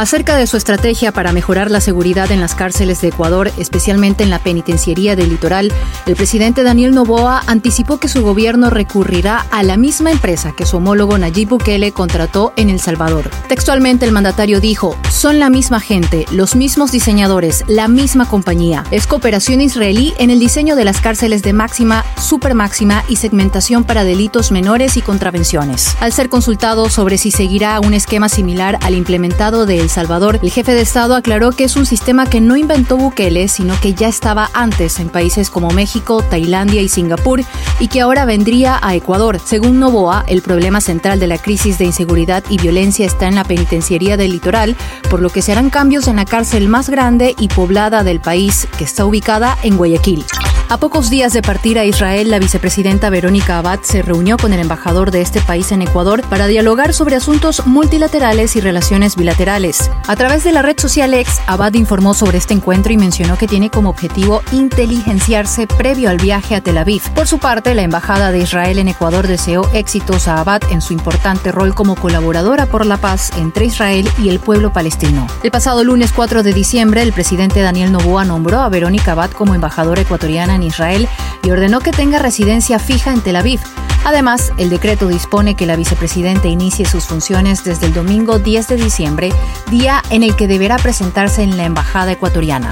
Acerca de su estrategia para mejorar la seguridad en las cárceles de Ecuador, especialmente en la penitenciaría del litoral, el presidente Daniel Noboa anticipó que su gobierno recurrirá a la misma empresa que su homólogo Nayib Bukele contrató en El Salvador. Textualmente el mandatario dijo, son la misma gente, los mismos diseñadores, la misma compañía. Es cooperación israelí en el diseño de las cárceles de máxima, super máxima y segmentación para delitos menores y contravenciones. Al ser consultado sobre si seguirá un esquema similar al implementado de El Salvador, el jefe de Estado aclaró que es un sistema que no inventó Bukele, sino que ya estaba antes en países como México, Tailandia y Singapur y que ahora vendría a Ecuador. Según Novoa, el problema central de la crisis de inseguridad y violencia está en la penitenciaría del litoral, por lo que se harán cambios en la cárcel más grande y poblada del país, que está ubicada en Guayaquil. A pocos días de partir a Israel, la vicepresidenta Verónica Abad se reunió con el embajador de este país en Ecuador para dialogar sobre asuntos multilaterales y relaciones bilaterales. A través de la red social X, Abad informó sobre este encuentro y mencionó que tiene como objetivo inteligenciarse previo al viaje a Tel Aviv. Por su parte, la embajada de Israel en Ecuador deseó éxitos a Abad en su importante rol como colaboradora por la paz entre Israel y el pueblo palestino. El pasado lunes 4 de diciembre, el presidente Daniel Noboa nombró a Verónica Abad como embajadora ecuatoriana Israel y ordenó que tenga residencia fija en Tel Aviv. Además, el decreto dispone que la vicepresidenta inicie sus funciones desde el domingo 10 de diciembre, día en el que deberá presentarse en la embajada ecuatoriana.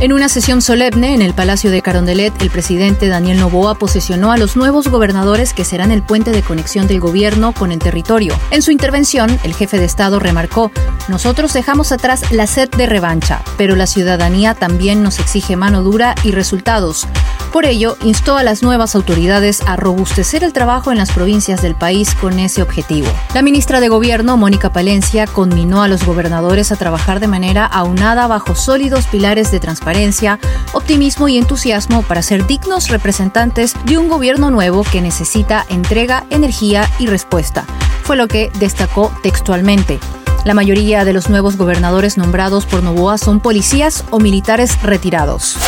En una sesión solemne en el Palacio de Carondelet, el presidente Daniel Noboa posesionó a los nuevos gobernadores que serán el puente de conexión del gobierno con el territorio. En su intervención, el jefe de Estado remarcó, nosotros dejamos atrás la sed de revancha, pero la ciudadanía también nos exige mano dura y resultados. Por ello, instó a las nuevas autoridades a robustecer el trabajo en las provincias del país con ese objetivo. La ministra de Gobierno, Mónica Palencia, conminó a los gobernadores a trabajar de manera aunada bajo sólidos pilares de transparencia, optimismo y entusiasmo para ser dignos representantes de un gobierno nuevo que necesita entrega, energía y respuesta. Fue lo que destacó textualmente. La mayoría de los nuevos gobernadores nombrados por Novoa son policías o militares retirados.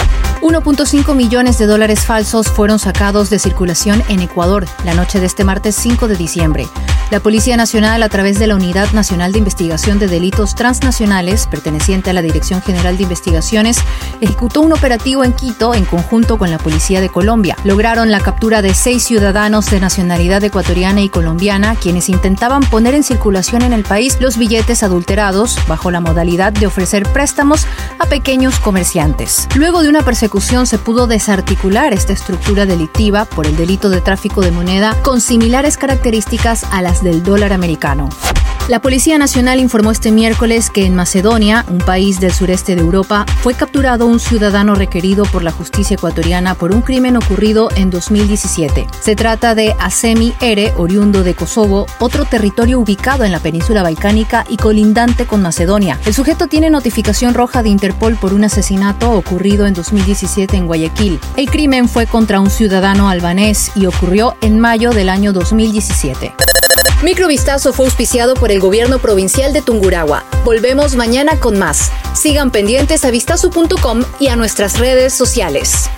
1.5 millones de dólares falsos fueron sacados de circulación en Ecuador la noche de este martes 5 de diciembre. La Policía Nacional, a través de la Unidad Nacional de Investigación de Delitos Transnacionales, perteneciente a la Dirección General de Investigaciones, ejecutó un operativo en Quito en conjunto con la Policía de Colombia. Lograron la captura de seis ciudadanos de nacionalidad ecuatoriana y colombiana, quienes intentaban poner en circulación en el país los billetes adulterados bajo la modalidad de ofrecer préstamos a pequeños comerciantes. Luego de una persecución se pudo desarticular esta estructura delictiva por el delito de tráfico de moneda con similares características a las del dólar americano. La Policía Nacional informó este miércoles que en Macedonia, un país del sureste de Europa, fue capturado un ciudadano requerido por la justicia ecuatoriana por un crimen ocurrido en 2017. Se trata de Asemi Ere, oriundo de Kosovo, otro territorio ubicado en la península balcánica y colindante con Macedonia. El sujeto tiene notificación roja de Interpol por un asesinato ocurrido en 2017 en Guayaquil. El crimen fue contra un ciudadano albanés y ocurrió en mayo del año 2017. Microvistazo fue auspiciado por el gobierno provincial de Tungurahua. Volvemos mañana con más. Sigan pendientes a vistazo.com y a nuestras redes sociales.